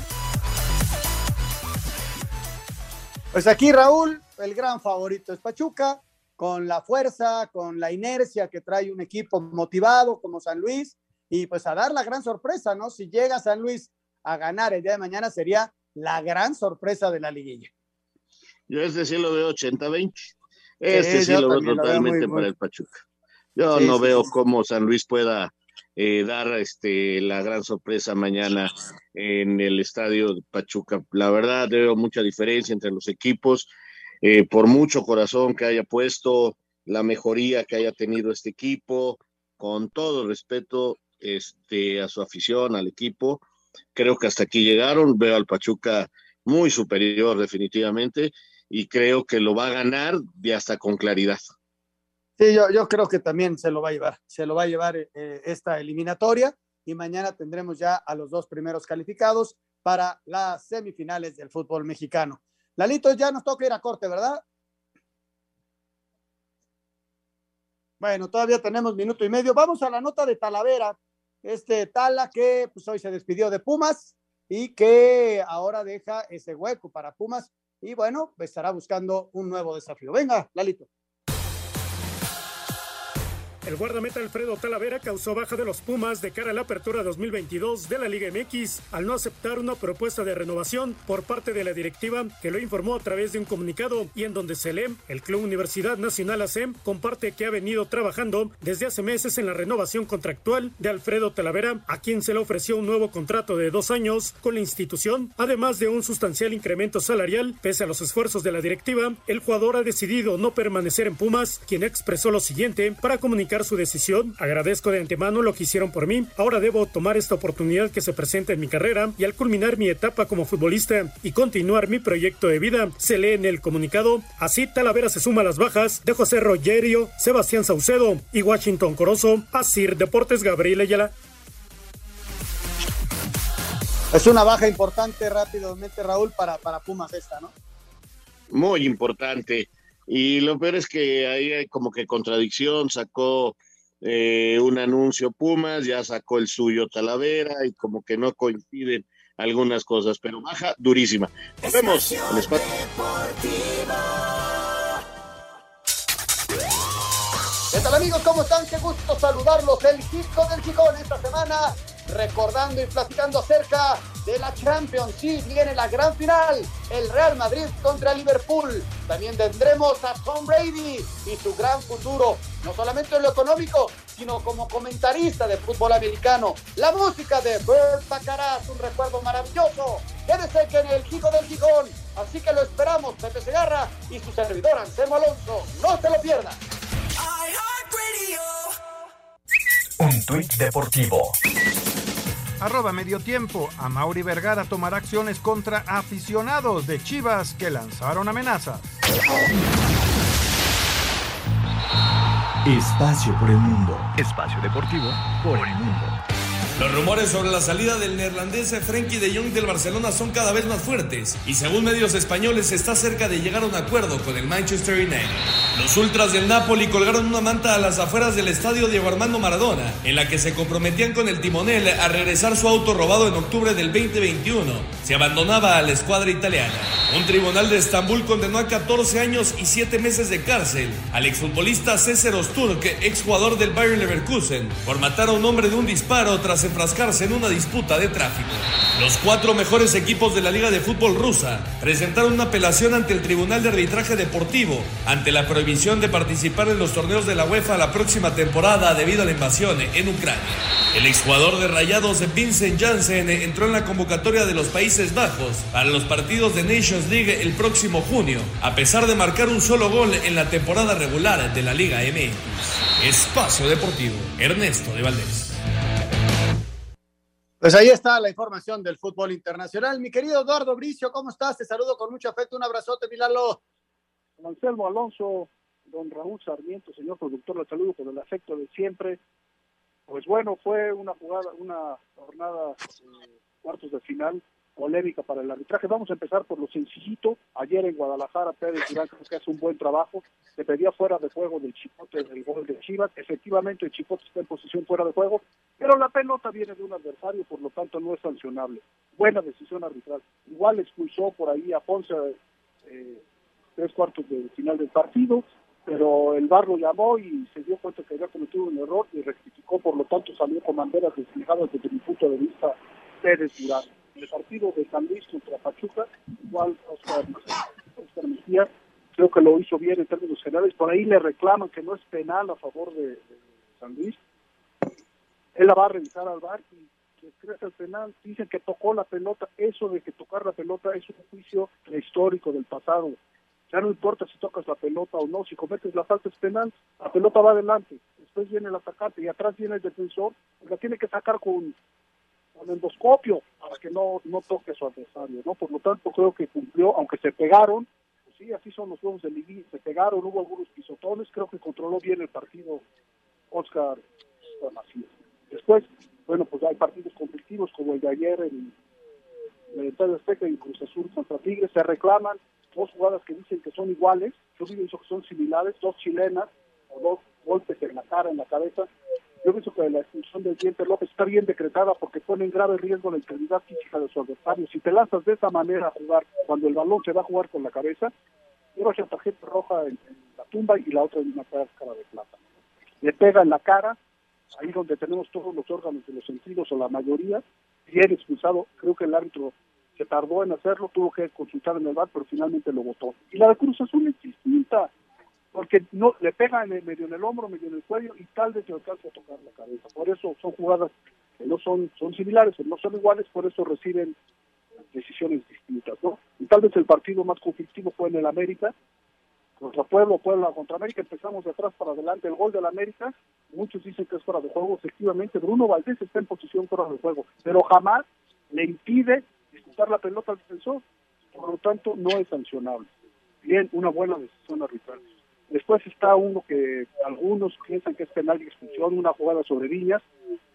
Pues aquí Raúl, el gran favorito es Pachuca, con la fuerza, con la inercia que trae un equipo motivado como San Luis, y pues a dar la gran sorpresa, ¿no? Si llega San Luis a ganar el día de mañana sería la gran sorpresa de la liguilla. Yo este sí lo veo 80-20. Este sí, sí lo veo totalmente lo veo muy, para el Pachuca. Yo sí, no sí, veo cómo San Luis pueda eh, dar este, la gran sorpresa mañana en el estadio de Pachuca. La verdad, veo mucha diferencia entre los equipos, eh, por mucho corazón que haya puesto, la mejoría que haya tenido este equipo, con todo respeto este, a su afición, al equipo. Creo que hasta aquí llegaron, veo al Pachuca muy superior definitivamente y creo que lo va a ganar y hasta con claridad. Sí, yo, yo creo que también se lo va a llevar, se lo va a llevar eh, esta eliminatoria y mañana tendremos ya a los dos primeros calificados para las semifinales del fútbol mexicano. Lalito, ya nos toca ir a corte, ¿verdad? Bueno, todavía tenemos minuto y medio. Vamos a la nota de Talavera. Este Tala que pues, hoy se despidió de Pumas y que ahora deja ese hueco para Pumas y bueno, estará buscando un nuevo desafío. Venga, Lalito. El guardameta Alfredo Talavera causó baja de los Pumas de cara a la apertura 2022 de la Liga MX al no aceptar una propuesta de renovación por parte de la directiva que lo informó a través de un comunicado y en donde se lee el Club Universidad Nacional ASEM comparte que ha venido trabajando desde hace meses en la renovación contractual de Alfredo Talavera a quien se le ofreció un nuevo contrato de dos años con la institución además de un sustancial incremento salarial. Pese a los esfuerzos de la directiva el jugador ha decidido no permanecer en Pumas quien expresó lo siguiente para comunicar su decisión. Agradezco de antemano lo que hicieron por mí. Ahora debo tomar esta oportunidad que se presenta en mi carrera y al culminar mi etapa como futbolista y continuar mi proyecto de vida, se lee en el comunicado. Así Talavera se suma a las bajas de José Rogerio, Sebastián Saucedo y Washington Corozo. Asir Deportes Gabriel Ayala. Es una baja importante rápidamente, Raúl, para, para Pumas esta, ¿no? Muy importante. Y lo peor es que ahí hay como que contradicción, sacó eh, un anuncio Pumas, ya sacó el suyo Talavera y como que no coinciden algunas cosas, pero baja durísima. Nos vemos en espacio. ¿Qué tal amigos? ¿Cómo están? Qué gusto saludarlos. El Cisco del Gijón esta semana recordando y platicando acerca de la Champions. Viene la gran final, el Real Madrid contra Liverpool. También tendremos a Tom Brady y su gran futuro, no solamente en lo económico, sino como comentarista de fútbol americano. La música de Bert Bacaraz, un recuerdo maravilloso. Quédese que en el Chico del Gijón. Así que lo esperamos, Pepe Segarra y su servidor Anselmo Alonso. No se lo pierdan. Un tuit deportivo. Arroba medio tiempo. A Mauri Vergara tomará acciones contra aficionados de Chivas que lanzaron amenazas. Espacio por el mundo. Espacio deportivo por el mundo. Los rumores sobre la salida del neerlandés Frenkie de Jong del Barcelona son cada vez más fuertes y según medios españoles está cerca de llegar a un acuerdo con el Manchester United. Los ultras del Napoli colgaron una manta a las afueras del estadio Diego Armando Maradona, en la que se comprometían con el timonel a regresar su auto robado en octubre del 2021. Se abandonaba a la escuadra italiana. Un tribunal de Estambul condenó a 14 años y 7 meses de cárcel al exfutbolista César Osturk, exjugador del Bayern Leverkusen, por matar a un hombre de un disparo tras enfrascarse en una disputa de tráfico. Los cuatro mejores equipos de la Liga de Fútbol rusa presentaron una apelación ante el Tribunal de Arbitraje Deportivo ante la prohibición de participar en los torneos de la UEFA la próxima temporada debido a la invasión en Ucrania. El exjugador de Rayados Vincent Janssen entró en la convocatoria de los Países Bajos para los partidos de Nations League el próximo junio, a pesar de marcar un solo gol en la temporada regular de la Liga MX. Espacio Deportivo, Ernesto de Valdés. Pues ahí está la información del fútbol internacional. Mi querido Eduardo Bricio, ¿cómo estás? Te saludo con mucho afecto. Un abrazote, Milalo. Anselmo Alonso, don Raúl Sarmiento, señor productor, le saludo con el afecto de siempre. Pues bueno, fue una jugada, una jornada eh, cuartos de final polémica para el arbitraje. Vamos a empezar por lo sencillito. Ayer en Guadalajara, Pérez Durán creo que hace un buen trabajo. Se pedía fuera de juego del Chipote del gol de Chivas. Efectivamente, el Chipote está en posición fuera de juego, pero la pelota viene de un adversario, por lo tanto no es sancionable. Buena decisión arbitral. Igual expulsó por ahí a Ponce eh, tres cuartos del final del partido, pero el VAR lo llamó y se dio cuenta que había cometido un error y rectificó, por lo tanto salió con banderas desligadas desde mi punto de vista Pérez Durán el partido de San Luis contra Pachuca, igual Oscar, Oscar Mejía, creo que lo hizo bien en términos generales, por ahí le reclaman que no es penal a favor de, San Luis, él la va a revisar al bar y después al penal. Dicen que tocó la pelota, eso de que tocar la pelota es un juicio histórico del pasado. Ya no importa si tocas la pelota o no, si cometes la falta es penal, la pelota va adelante, después viene el atacante y atrás viene el defensor, la tiene que sacar con, con endoscopio para que no, no toque a su adversario, ¿no? Por lo tanto creo que cumplió, aunque se pegaron, pues sí, así son los juegos de liguilla, se pegaron, hubo algunos pisotones, creo que controló bien el partido Oscar Macías. Después, bueno, pues hay partidos conflictivos como el de ayer en, en el Azteca y Cruz Azul contra Tigres, se reclaman dos jugadas que dicen que son iguales, yo pienso que son similares, dos chilenas o dos golpes en la cara, en la cabeza. Yo pienso que la expulsión del Diente López está bien decretada porque pone en grave riesgo la integridad física de su adversario. Si te lanzas de esa manera a jugar, cuando el balón se va a jugar con la cabeza, lleva esa tarjeta roja en, la tumba y la otra en una cáscara de plata. Le pega en la cara, ahí donde tenemos todos los órganos de los sentidos o la mayoría, bien expulsado, creo que el árbitro se tardó en hacerlo, tuvo que consultar en el bar, pero finalmente lo votó. Y la de Cruz es distinta, porque no le pega en el, medio en el hombro, medio en el cuello y tal vez le alcanza a tocar la cabeza. Por eso son jugadas que no son, son similares, no son iguales, por eso reciben decisiones distintas, ¿no? Y tal vez el partido más conflictivo fue en el América, contra Pueblo, Puebla contra América, empezamos de atrás para adelante, el gol del América, muchos dicen que es fuera de juego, efectivamente, Bruno Valdés está en posición fuera de juego, pero jamás le impide disputar la pelota al defensor, por lo tanto no es sancionable. Bien, una buena decisión arbitral. Después está uno que algunos piensan que es penal y expulsión, una jugada sobre Viñas.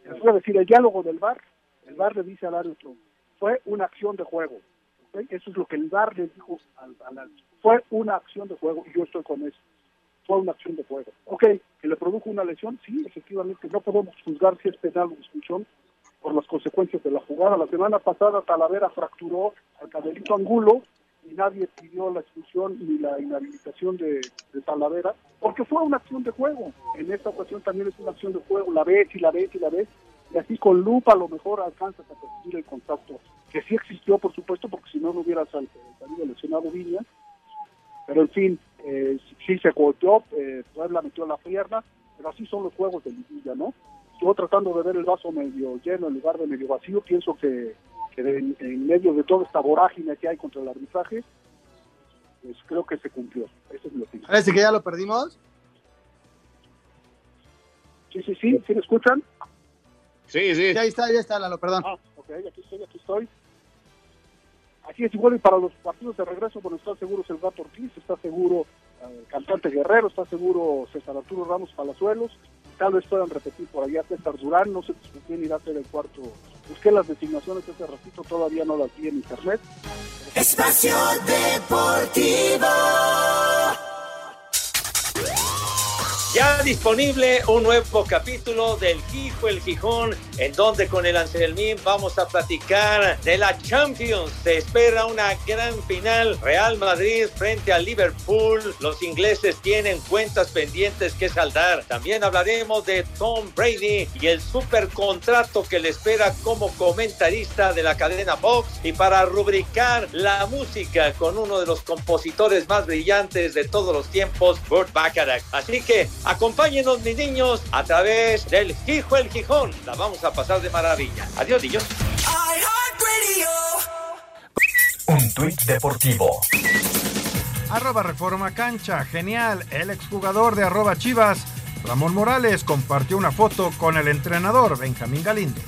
Les voy a decir, el diálogo del VAR, el VAR le dice al árbitro, fue una acción de juego. ¿ok? Eso es lo que el VAR le dijo al, árbitro. Fue una acción de juego y yo estoy con eso. Fue una acción de juego. Ok, que le produjo una lesión, sí, efectivamente, no podemos juzgar si es penal o expulsión por las consecuencias de la jugada. La semana pasada Talavera fracturó al Cadelito Angulo y nadie pidió la expulsión ni la inhabilitación de, de Talavera porque fue una acción de juego. En esta ocasión también es una acción de juego. La ves y la ves y la ves y así con lupa a lo mejor alcanzas a percibir el contacto que sí existió, por supuesto, porque si no, no hubiera sal- salido lesionado Viña. Pero en fin, eh, sí se golpeó, eh, Puebla metió la pierna, pero así son los juegos de liguilla, ¿no? Yo tratando de ver el vaso medio lleno en lugar de medio vacío, pienso que, que en, en medio de toda esta vorágine que hay contra el arbitraje, pues creo que se cumplió. Eso es lo que Parece que ya lo perdimos. Sí, sí, sí, ¿sí me escuchan? Sí, sí. Ya está, ya está, Lalo, perdón. Ah, ok, aquí estoy, aquí estoy. Así es igual y para los partidos de regreso, bueno, está seguro el Gato Ortiz, está seguro eh, el cantante Guerrero, está seguro César Arturo Ramos Palazuelos, tal vez puedan repetir por allá César Durán, no sé si quién irá a ser el cuarto. Busqué las designaciones hace ratito, todavía no las vi en internet. Espacio Deportivo. Ya disponible un nuevo capítulo del Hijo el Gijón, en donde con el Anselmín vamos a platicar de la Champions. Se espera una gran final. Real Madrid frente al Liverpool. Los ingleses tienen cuentas pendientes que saldar. También hablaremos de Tom Brady y el super contrato que le espera como comentarista de la cadena Fox. Y para rubricar la música con uno de los compositores más brillantes de todos los tiempos, Burt Bacharach. Así que acompáñenos, mis niños, a través del Hijo el Gijón. La vamos a pasar de maravilla. Adiós, niños. Un tuit deportivo. Arroba Reforma Cancha, genial. El exjugador de arroba Chivas, Ramón Morales, compartió una foto con el entrenador Benjamín Galindo.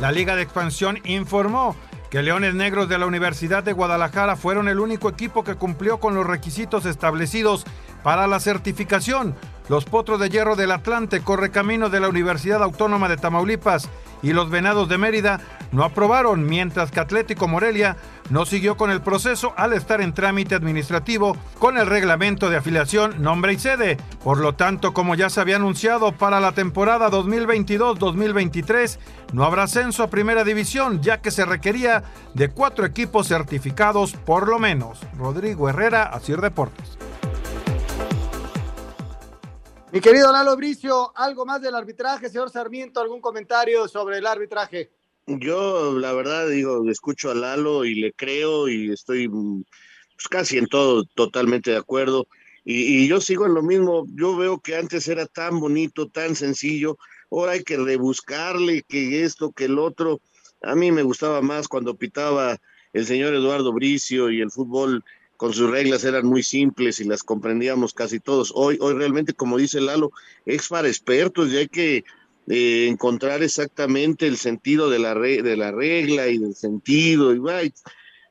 La Liga de Expansión informó que Leones Negros de la Universidad de Guadalajara fueron el único equipo que cumplió con los requisitos establecidos para la certificación. Los Potros de Hierro del Atlante, Correcamino de la Universidad Autónoma de Tamaulipas y los Venados de Mérida no aprobaron, mientras que Atlético Morelia no siguió con el proceso al estar en trámite administrativo con el reglamento de afiliación, nombre y sede. Por lo tanto, como ya se había anunciado para la temporada 2022-2023, no habrá ascenso a primera división, ya que se requería de cuatro equipos certificados por lo menos. Rodrigo Herrera, Asir Deportes. Mi querido Lalo Bricio, ¿algo más del arbitraje, señor Sarmiento? ¿Algún comentario sobre el arbitraje? Yo, la verdad, digo, escucho a Lalo y le creo y estoy pues, casi en todo totalmente de acuerdo. Y, y, yo sigo en lo mismo, yo veo que antes era tan bonito, tan sencillo, ahora hay que rebuscarle que esto, que el otro. A mí me gustaba más cuando pitaba el señor Eduardo Bricio y el fútbol con sus reglas eran muy simples y las comprendíamos casi todos. Hoy, hoy realmente, como dice Lalo, es para expertos y hay que eh, encontrar exactamente el sentido de la, de la regla y del sentido. Y,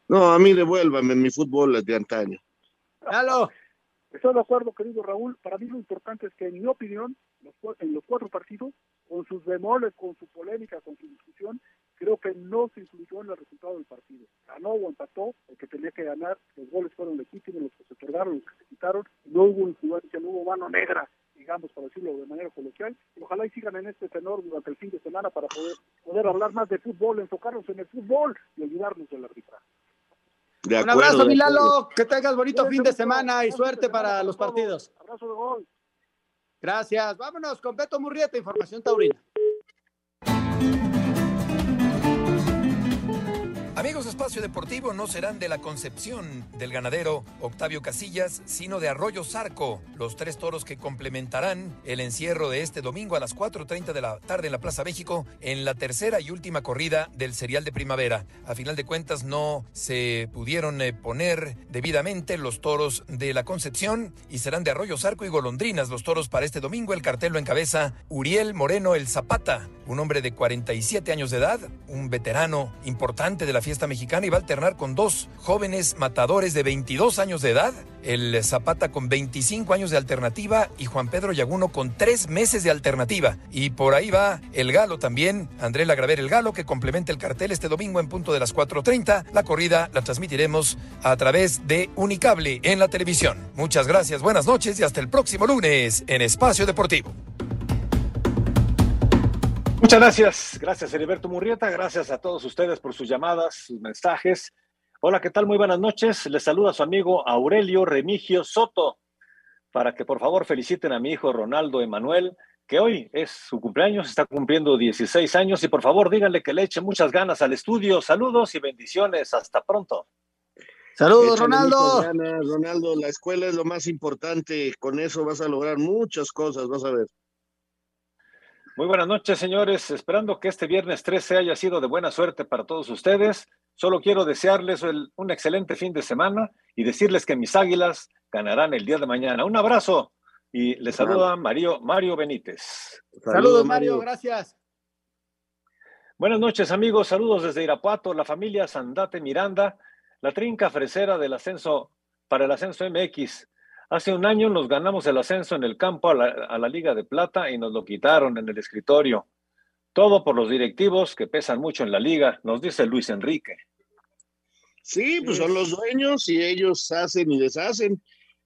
no, a mí devuélvame mi fútbol de antaño. Lalo. Estoy de acuerdo, querido Raúl. Para mí lo importante es que, en mi opinión, en los cuatro partidos, con sus bemoles, con su polémica, con su discusión, creo que no se influyó en el resultado del partido. Ganó o empató el que tenía que ganar, los goles fueron legítimos, los que se otorgaron, los que se quitaron, no hubo influencia, no hubo mano negra, digamos, para decirlo de manera coloquial, y ojalá y sigan en este tenor durante el fin de semana para poder, poder hablar más de fútbol, enfocarnos en el fútbol y ayudarnos del arbitraje. Un abrazo, Milalo, que tengas bonito fin de semana y suerte para los partidos. Abrazo de gol. Gracias. Vámonos con Beto Murrieta, Información Taurina. Amigos Espacio Deportivo no serán de la Concepción del ganadero Octavio Casillas, sino de Arroyo Zarco, los tres toros que complementarán el encierro de este domingo a las 4.30 de la tarde en la Plaza México en la tercera y última corrida del serial de primavera. A final de cuentas no se pudieron eh, poner debidamente los toros de la Concepción y serán de Arroyo Zarco y Golondrinas los toros para este domingo. El cartel lo encabeza Uriel Moreno el Zapata, un hombre de 47 años de edad, un veterano importante de la fiesta mexicana y va a alternar con dos jóvenes matadores de 22 años de edad, el Zapata con 25 años de alternativa y Juan Pedro Yaguno con tres meses de alternativa. Y por ahí va el Galo también, André Lagraver el Galo, que complementa el cartel este domingo en punto de las 4.30. La corrida la transmitiremos a través de Unicable en la televisión. Muchas gracias, buenas noches y hasta el próximo lunes en Espacio Deportivo. Muchas gracias, gracias Heriberto Murrieta, gracias a todos ustedes por sus llamadas, sus mensajes. Hola, ¿qué tal? Muy buenas noches. Les saluda su amigo Aurelio Remigio Soto para que por favor feliciten a mi hijo Ronaldo Emanuel, que hoy es su cumpleaños, está cumpliendo 16 años y por favor díganle que le eche muchas ganas al estudio. Saludos y bendiciones. Hasta pronto. Saludos, Ronaldo. Ronaldo, la escuela es lo más importante. Con eso vas a lograr muchas cosas, vas a ver. Muy buenas noches, señores. Esperando que este viernes 13 haya sido de buena suerte para todos ustedes. Solo quiero desearles un excelente fin de semana y decirles que mis águilas ganarán el día de mañana. Un abrazo y les saluda Mario, Mario Benítez. Saludos, Mario. Gracias. Buenas noches, amigos. Saludos desde Irapuato, la familia Sandate Miranda, la trinca fresera del ascenso para el ascenso MX. Hace un año nos ganamos el ascenso en el campo a la, Liga de Plata y nos lo quitaron en el escritorio. Todo por los directivos que pesan mucho en la liga, nos dice Luis Enrique. Sí, pues son los dueños y ellos hacen y deshacen.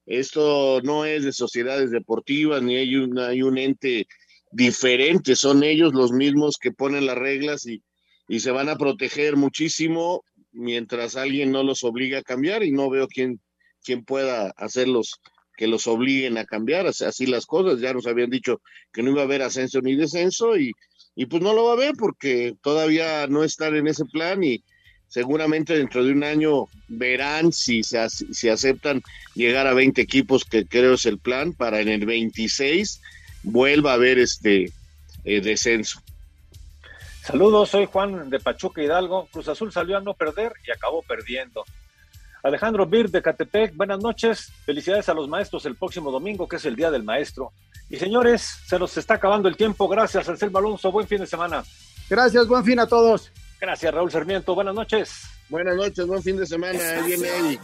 Esto no es de sociedades deportivas ni hay, hay un ente diferente, son ellos los mismos que ponen las reglas y, y se van a proteger muchísimo mientras alguien no los obliga a cambiar y no veo quién, quién pueda hacerlos que los obliguen a cambiar, así las cosas, ya nos habían dicho que no iba a haber ascenso ni descenso y, y pues no lo va a haber porque todavía no están en ese plan y seguramente dentro de un año verán si, se, si aceptan llegar a 20 equipos, que creo es el plan, para en el 26 vuelva a haber este eh, descenso. Saludos, soy Juan de Pachuca Hidalgo. Cruz Azul salió a no perder y acabó perdiendo. Alejandro Bir de Catepec, buenas noches. Felicidades a los maestros el próximo domingo, que es el Día del Maestro. Y señores, se nos está acabando el tiempo. Gracias, Anselmo Alonso. Buen fin de semana. Gracias, buen fin a todos. Gracias, Raúl Sarmiento. Buenas noches. Buenas noches, buen fin de semana. Eddie.